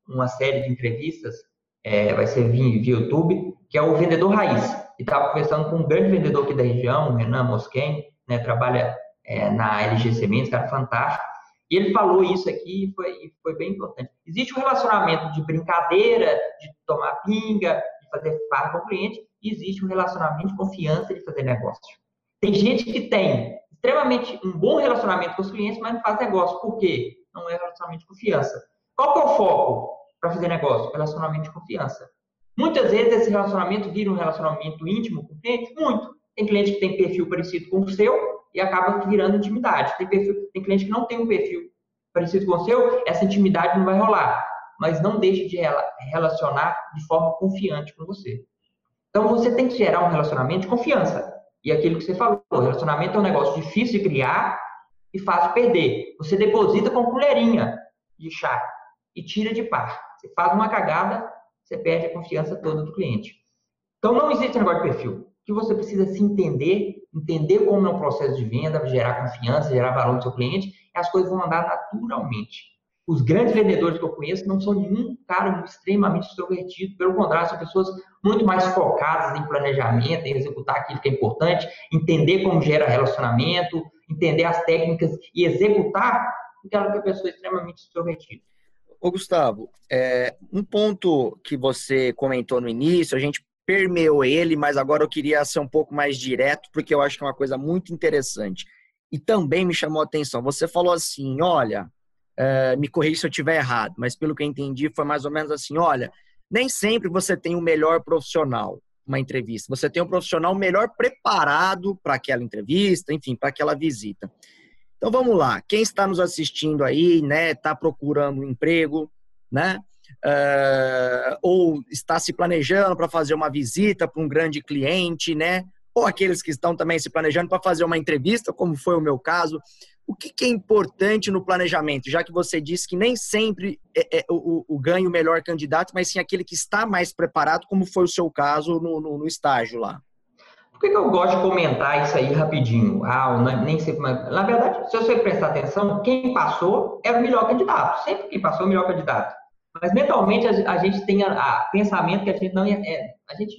uma série de entrevistas, é, vai ser via, via YouTube, que é o Vendedor Raiz. E estava conversando com um grande vendedor aqui da região, o Renan Mosquen, né, trabalha é, na LG Sementes, cara fantástico. E ele falou isso aqui e foi, foi bem importante. Existe um relacionamento de brincadeira, de tomar pinga, de fazer farra com o cliente, existe um relacionamento de confiança de fazer negócio. Tem gente que tem extremamente um bom relacionamento com os clientes, mas não faz negócio. Por quê? Não é relacionamento de confiança. Qual que é o foco para fazer negócio? Relacionamento de confiança. Muitas vezes esse relacionamento vira um relacionamento íntimo com o cliente? Muito. Tem cliente que tem perfil parecido com o seu e acaba virando intimidade. Tem, perfil, tem cliente que não tem um perfil parecido com o seu, essa intimidade não vai rolar. Mas não deixe de relacionar de forma confiante com você. Então você tem que gerar um relacionamento de confiança. E aquilo que você falou, relacionamento é um negócio difícil de criar e fácil de perder. Você deposita com colherinha de chá e tira de par. Você faz uma cagada, você perde a confiança toda do cliente. Então não existe negócio de perfil. O que você precisa se entender, entender como é o processo de venda, gerar confiança, gerar valor no seu cliente, e as coisas vão andar naturalmente. Os grandes vendedores que eu conheço não são nenhum cara extremamente extrovertido, pelo contrário, são pessoas muito mais focadas em planejamento, em executar aquilo que é importante, entender como gera relacionamento, entender as técnicas e executar do que a pessoa extremamente extrovertida. Ô Gustavo, é, um ponto que você comentou no início, a gente permeou ele, mas agora eu queria ser um pouco mais direto, porque eu acho que é uma coisa muito interessante. E também me chamou a atenção. Você falou assim: olha, é, me corrija se eu estiver errado, mas pelo que eu entendi, foi mais ou menos assim: olha, nem sempre você tem o melhor profissional uma entrevista. Você tem um profissional melhor preparado para aquela entrevista, enfim, para aquela visita. Então vamos lá. Quem está nos assistindo aí, né, está procurando um emprego, né, uh, ou está se planejando para fazer uma visita para um grande cliente, né, ou aqueles que estão também se planejando para fazer uma entrevista, como foi o meu caso. O que, que, é importante no planejamento? Já que você disse que nem sempre é, é o, o, ganho o melhor candidato, mas sim aquele que está mais preparado, como foi o seu caso no, no, no estágio lá. Por que, que, eu gosto de comentar isso aí rapidinho? Ah, nem sempre. Na verdade, se você prestar atenção, quem passou é o melhor candidato. Sempre quem passou é o melhor candidato. Mas mentalmente a, a gente tem a, a, pensamento que a gente não é, a gente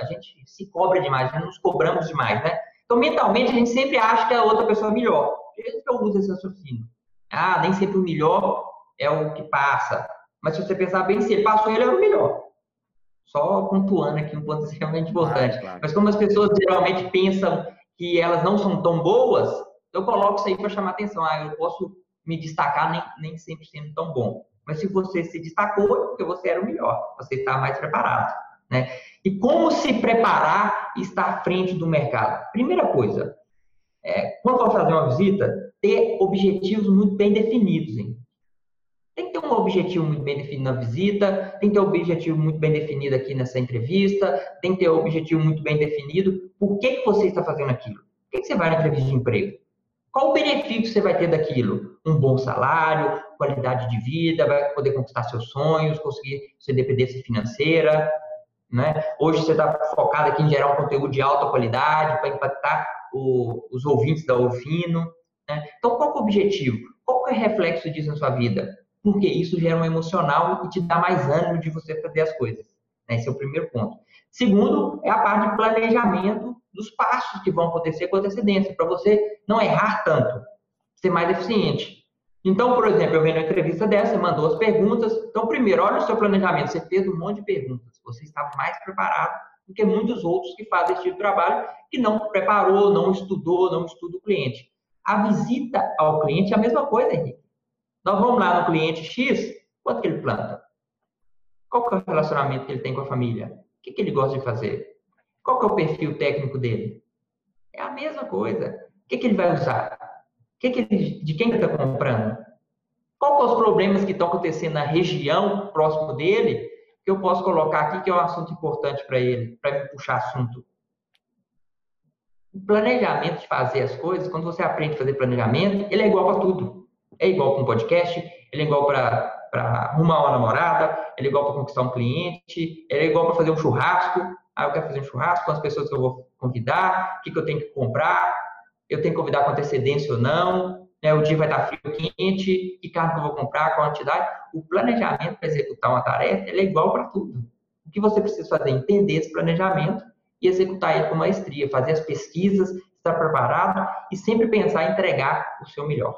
a gente se cobra demais, né? nos cobramos demais, né? Então mentalmente a gente sempre acha que a outra pessoa é melhor. Por isso que eu uso esse raciocínio. Ah, nem sempre o melhor é o que passa. Mas se você pensar bem, se ele passou, ele é o melhor. Só pontuando aqui um ponto extremamente importante. Claro, claro. Mas como as pessoas geralmente pensam que elas não são tão boas, eu coloco isso aí para chamar atenção. Ah, eu posso me destacar nem, nem sempre sendo tão bom. Mas se você se destacou, é porque você era o melhor, você está mais preparado. Né? E como se preparar e estar à frente do mercado? Primeira coisa, é, quando for fazer uma visita, ter objetivos muito bem definidos. Hein? Tem que ter um objetivo muito bem definido na visita, tem que ter um objetivo muito bem definido aqui nessa entrevista, tem que ter um objetivo muito bem definido. Por que, que você está fazendo aquilo? que você vai na entrevista de emprego? Qual o benefício você vai ter daquilo? Um bom salário, qualidade de vida, vai poder conquistar seus sonhos, conseguir sua independência financeira, né? Hoje você está focado aqui em gerar um conteúdo de alta qualidade para impactar o, os ouvintes da Ofino. Né? Então, qual é o objetivo? Qual é o reflexo disso na sua vida? Porque isso gera um emocional e te dá mais ânimo de você fazer as coisas. Né? Esse é o primeiro ponto. Segundo, é a parte de planejamento dos passos que vão acontecer com antecedência, para você não errar tanto, ser mais eficiente. Então, por exemplo, eu venho na entrevista dessa, mandou as perguntas. Então, primeiro, olha o seu planejamento. Você fez um monte de perguntas. Você está mais preparado do que muitos outros que fazem esse tipo de trabalho, que não preparou, não estudou, não estuda o cliente. A visita ao cliente é a mesma coisa, Henrique. Nós vamos lá no cliente X, quanto que ele planta? Qual que é o relacionamento que ele tem com a família? O que, que ele gosta de fazer? Qual que é o perfil técnico dele? É a mesma coisa. O que, que ele vai usar? Que que ele, de quem ele está comprando? Qual são os problemas que estão acontecendo na região próximo dele que eu posso colocar aqui que é um assunto importante para ele, para me puxar assunto? O planejamento de fazer as coisas, quando você aprende a fazer planejamento, ele é igual para tudo. É igual para um podcast, ele é igual para arrumar uma namorada, ele é igual para conquistar um cliente, ele é igual para fazer um churrasco. Ah, eu quero fazer um churrasco com as pessoas que eu vou convidar, o que, que eu tenho que comprar, eu tenho que convidar com antecedência ou não, né? o dia vai estar frio quente, que carro que eu vou comprar, qual quantidade. O planejamento para executar uma tarefa é igual para tudo. O que você precisa fazer é entender esse planejamento e executar ele com maestria, fazer as pesquisas, estar preparado e sempre pensar em entregar o seu melhor.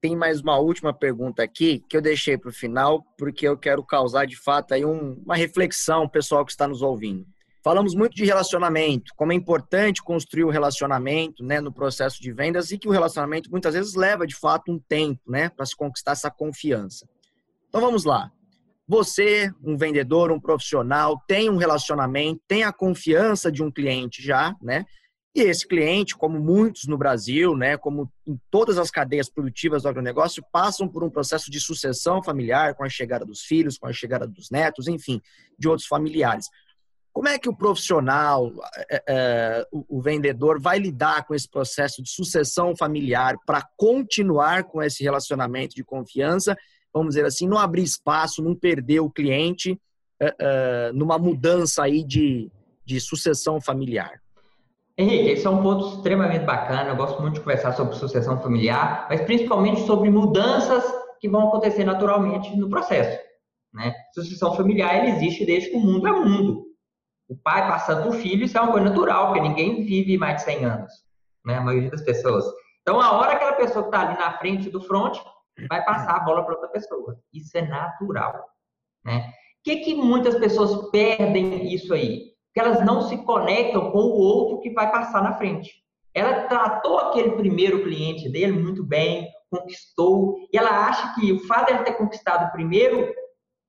Tem mais uma última pergunta aqui que eu deixei para o final, porque eu quero causar de fato aí um, uma reflexão pessoal que está nos ouvindo. Falamos muito de relacionamento, como é importante construir o relacionamento né, no processo de vendas e que o relacionamento muitas vezes leva de fato um tempo né, para se conquistar essa confiança. Então vamos lá. Você, um vendedor, um profissional, tem um relacionamento, tem a confiança de um cliente já, né? E esse cliente, como muitos no Brasil, né, como em todas as cadeias produtivas do agronegócio, passam por um processo de sucessão familiar com a chegada dos filhos, com a chegada dos netos, enfim, de outros familiares. Como é que o profissional, é, é, o, o, vendedor, vai lidar com esse processo de sucessão familiar para continuar com esse relacionamento de confiança? Vamos dizer assim, não abrir espaço, não perder o cliente é, é numa mudança aí de, de sucessão familiar. Henrique, esse é um ponto extremamente bacana. Eu gosto muito de conversar sobre sucessão familiar, mas principalmente sobre mudanças que vão acontecer naturalmente no processo. Né? Sucessão familiar existe desde que o mundo é mundo o pai passando para o filho, isso é uma coisa natural, porque ninguém vive mais de 100 anos, né? A maioria das pessoas. Então, a hora que aquela pessoa está ali na frente do front vai passar a bola para outra pessoa. Isso é natural, né? O que, que muitas pessoas perdem isso aí? Que elas não se conectam com o outro que vai passar na frente. Ela tratou aquele primeiro cliente dele muito bem, conquistou, e ela acha que o fato de ela ter conquistado o primeiro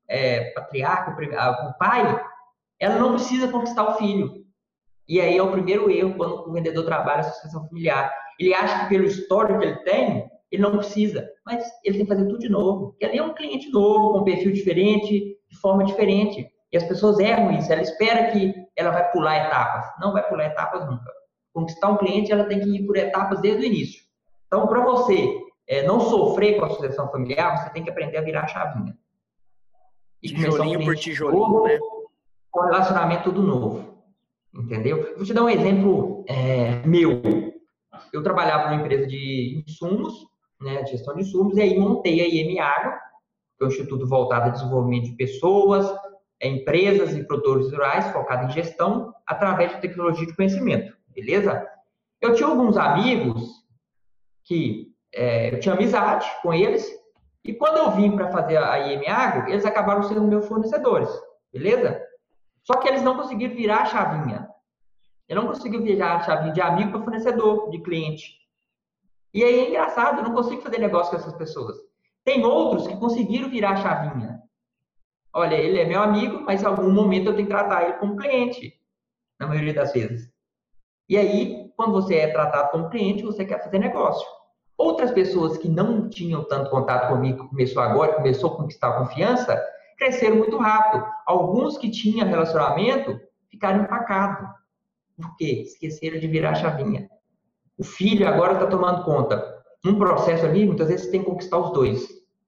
é, patriarca, o pai, ela não precisa conquistar o filho. E aí é o primeiro erro quando o vendedor trabalha a sucessão familiar. Ele acha que pelo histórico que ele tem, ele não precisa, mas ele tem que fazer tudo de novo. Porque ali é um cliente novo, com um perfil diferente, de forma diferente. E as pessoas erram isso. Ela espera que ela vai pular etapas. Não vai pular etapas nunca. Conquistar um cliente, ela tem que ir por etapas desde o início. Então, para você é, não sofrer com a sucessão familiar, você tem que aprender a virar a chavinha. E tijolinho por tijolinho, novo, né? Com relacionamento tudo novo. Entendeu? Vou te dar um exemplo é, meu. Eu trabalhava numa empresa de insumos, né, de gestão de insumos, e aí montei a IM Agro, que é um instituto voltado a desenvolvimento de pessoas, é, empresas e produtores rurais, focado em gestão, através de tecnologia de conhecimento. Beleza? Eu tinha alguns amigos que é, eu tinha amizade com eles, e quando eu vim para fazer a IM Agro, eles acabaram sendo meus fornecedores. Beleza? Só que eles não conseguiram virar a chavinha. Ele não conseguiu virar a chavinha de amigo para fornecedor, de cliente. E aí é engraçado, eu não consigo fazer negócio com essas pessoas. Tem outros que conseguiram virar a chavinha. Olha, ele é meu amigo, mas em algum momento eu tenho que tratar ele como cliente, na maioria das vezes. E aí, quando você é tratado como cliente, você quer fazer negócio. Outras pessoas que não tinham tanto contato comigo, começou agora, começou a conquistar a confiança, cresceram muito rápido. Alguns que tinham relacionamento ficaram empacados. Por quê? Esqueceram de virar a chavinha. O filho agora está tomando conta. Um processo ali, muitas vezes você tem que conquistar os dois.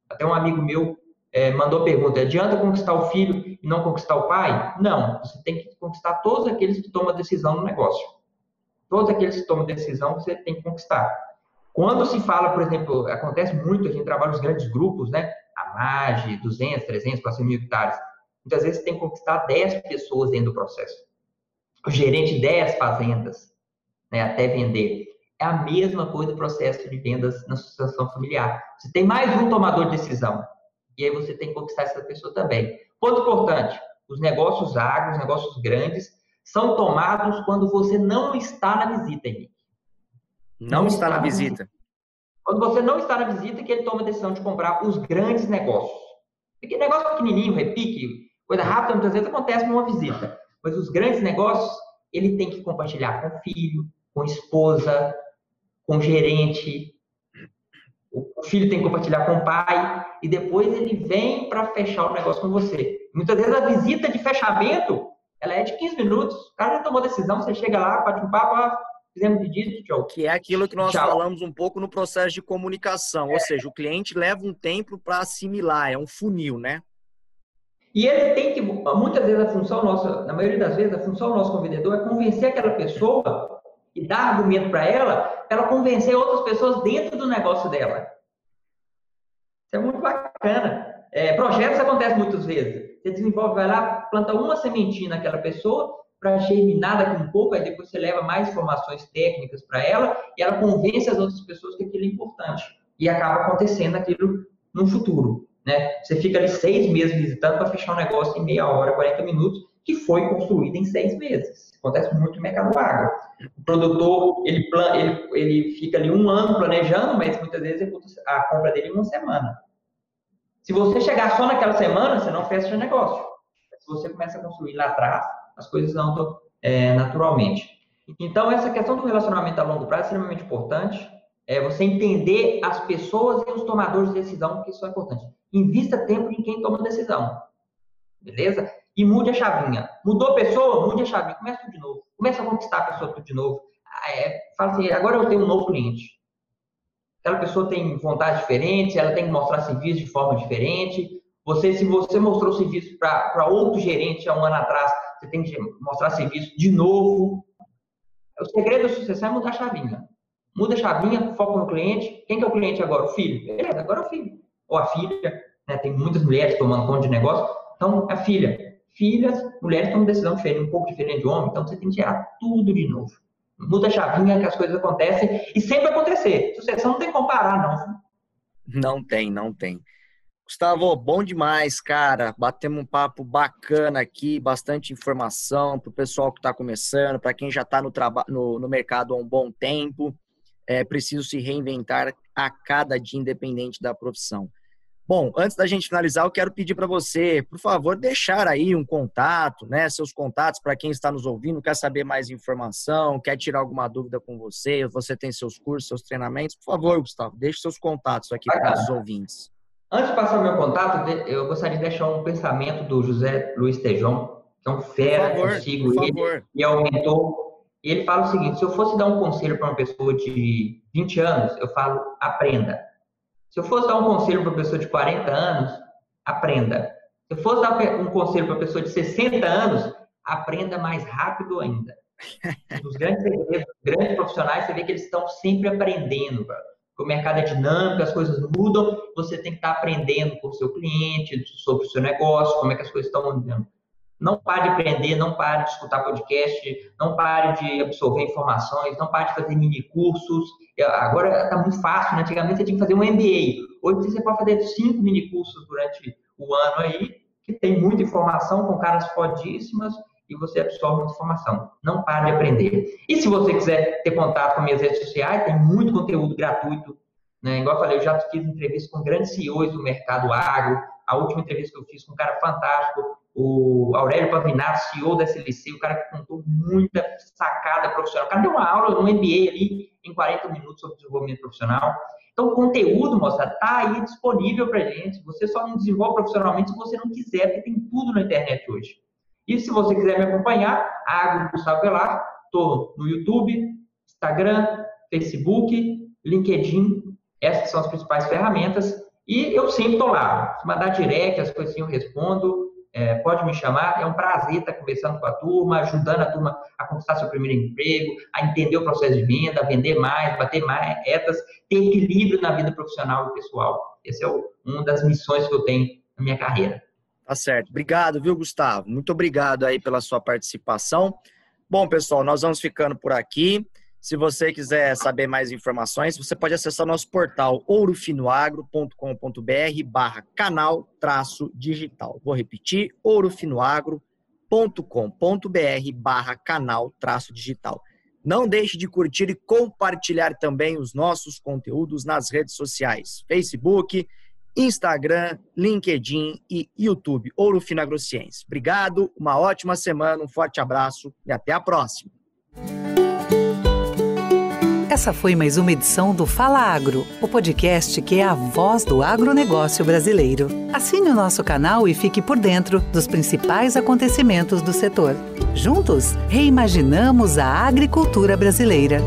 Até um amigo meu é, mandou pergunta: adianta conquistar o filho e não conquistar o pai? Não, você tem que conquistar todos aqueles que tomam decisão no negócio. Todos aqueles que tomam decisão você tem que conquistar. Quando se fala, por exemplo, acontece muito, a gente trabalha nos grandes grupos, né? A MAGE, 200, 300, 400 mil hectares. Muitas vezes tem que conquistar 10 pessoas dentro do processo. O gerente de 10 fazendas, né, até vender. É a mesma coisa do processo de vendas na associação familiar. Você tem mais um tomador de decisão. E aí você tem que conquistar essa pessoa também. Ponto importante: os negócios agros, os negócios grandes, são tomados quando você não está na visita, Henrique. Não, não está, está na visita. visita. Quando você não está na visita, que ele toma a decisão de comprar os grandes negócios. Porque negócio pequenininho, repique, coisa rápida, muitas vezes acontece numa visita. Mas os grandes negócios, ele tem que compartilhar com o filho, com a esposa, com o gerente. O filho tem que compartilhar com o pai. E depois ele vem para fechar o negócio com você. Muitas vezes a visita de fechamento, ela é de 15 minutos. O cara já tomou decisão, você chega lá, bate um papo, ah, fizemos tchau. Que é aquilo que nós tchau. falamos um pouco no processo de comunicação. É. Ou seja, o cliente leva um tempo para assimilar, é um funil, né? E ele tem que, muitas vezes, a função nossa, na maioria das vezes, a função nosso como vendedor é convencer aquela pessoa e dar argumento para ela, para ela convencer outras pessoas dentro do negócio dela. Isso é muito bacana. É, projetos acontecem muitas vezes. Você desenvolve, vai lá, planta uma sementinha naquela pessoa para germinar daqui um pouco, aí depois você leva mais informações técnicas para ela e ela convence as outras pessoas que aquilo é importante. E acaba acontecendo aquilo no futuro. Né? Você fica ali seis meses visitando para fechar um negócio em meia hora, 40 minutos, que foi construído em seis meses. Acontece muito no mercado agro. O produtor, ele, ele, ele fica ali um ano planejando, mas muitas vezes executa a compra dele em uma semana. Se você chegar só naquela semana, você não fecha o negócio. Se você começa a construir lá atrás, as coisas andam é, naturalmente. Então, essa questão do relacionamento a longo prazo é extremamente importante. É você entender as pessoas e os tomadores de decisão, que isso é importante. Invista tempo em quem toma decisão. Beleza? E mude a chavinha. Mudou a pessoa? Mude a chavinha. Começa tudo de novo. Começa a conquistar a pessoa tudo de novo. Ah, é, fala assim, agora eu tenho um novo cliente. Aquela pessoa tem vontade diferente, ela tem que mostrar serviço de forma diferente. Você, se você mostrou serviço para outro gerente há um ano atrás, você tem que mostrar serviço de novo. O segredo da sucesso é mudar a chavinha. Muda a chavinha, foca no cliente. Quem que é o cliente agora? O filho. Beleza, agora é o filho ou a filha, né? tem muitas mulheres tomando conta de negócio, então a filha. Filhas, mulheres tomam decisão diferente, um pouco diferente de homem, então você tem que gerar tudo de novo. Muda a chavinha que as coisas acontecem e sempre vai acontecer. Sucessão não tem como parar, não. Não tem, não tem. Gustavo, bom demais, cara. Batemos um papo bacana aqui, bastante informação para o pessoal que está começando, para quem já está no, no, no mercado há um bom tempo. É preciso se reinventar a cada dia, independente da profissão. Bom, antes da gente finalizar, eu quero pedir para você, por favor, deixar aí um contato, né? Seus contatos para quem está nos ouvindo, quer saber mais informação, quer tirar alguma dúvida com você, você tem seus cursos, seus treinamentos. Por favor, Gustavo, deixe seus contatos aqui para os ouvintes. Antes de passar o meu contato, eu gostaria de deixar um pensamento do José Luiz Tejon, que é um fera, por favor, eu sigo ele, e é um mentor. E ele fala o seguinte: se eu fosse dar um conselho para uma pessoa de 20 anos, eu falo, aprenda se eu fosse dar um conselho para uma pessoa de 40 anos, aprenda. Se eu fosse dar um conselho para uma pessoa de 60 anos, aprenda mais rápido ainda. Os grandes, grandes profissionais, você vê que eles estão sempre aprendendo, porque o mercado é dinâmico, as coisas mudam, você tem que estar aprendendo com o seu cliente, sobre o seu negócio, como é que as coisas estão mudando. Não pare de aprender, não pare de escutar podcast, não pare de absorver informações, não pare de fazer mini cursos. Agora está muito fácil, né? antigamente você tinha que fazer um MBA. Hoje você pode fazer cinco mini cursos durante o ano aí, que tem muita informação com caras fodíssimas e você absorve muita informação. Não pare de aprender. E se você quiser ter contato com minhas redes sociais, tem muito conteúdo gratuito. Né? Igual eu falei, eu já fiz entrevista com grandes CEOs do mercado agro. A última entrevista que eu fiz com um cara fantástico o Aurélio Pavinato, CEO da SLC, o cara que contou muita sacada profissional. O cara deu uma aula no MBA ali em 40 minutos sobre desenvolvimento profissional. Então, o conteúdo, moçada, está aí disponível para gente. Você só não desenvolve profissionalmente se você não quiser, porque tem tudo na internet hoje. E se você quiser me acompanhar, Agro Gustavo Velar, estou no YouTube, Instagram, Facebook, LinkedIn, essas são as principais ferramentas. E eu sempre estou lá. Se mandar direct, as coisas eu respondo. É, pode me chamar, é um prazer estar conversando com a turma, ajudando a turma a conquistar seu primeiro emprego, a entender o processo de venda, a vender mais, bater mais metas, ter equilíbrio na vida profissional e pessoal. Essa é uma das missões que eu tenho na minha carreira. Tá certo. Obrigado, viu, Gustavo? Muito obrigado aí pela sua participação. Bom, pessoal, nós vamos ficando por aqui. Se você quiser saber mais informações, você pode acessar nosso portal ourofinoagro.com.br barra canal traço digital. Vou repetir, ourofinoagro.com.br barra canal traço digital. Não deixe de curtir e compartilhar também os nossos conteúdos nas redes sociais, Facebook, Instagram, LinkedIn e YouTube, Ouro Fino. Obrigado, uma ótima semana, um forte abraço e até a próxima. Essa foi mais uma edição do Fala Agro, o podcast que é a voz do agronegócio brasileiro. Assine o nosso canal e fique por dentro dos principais acontecimentos do setor. Juntos, reimaginamos a agricultura brasileira.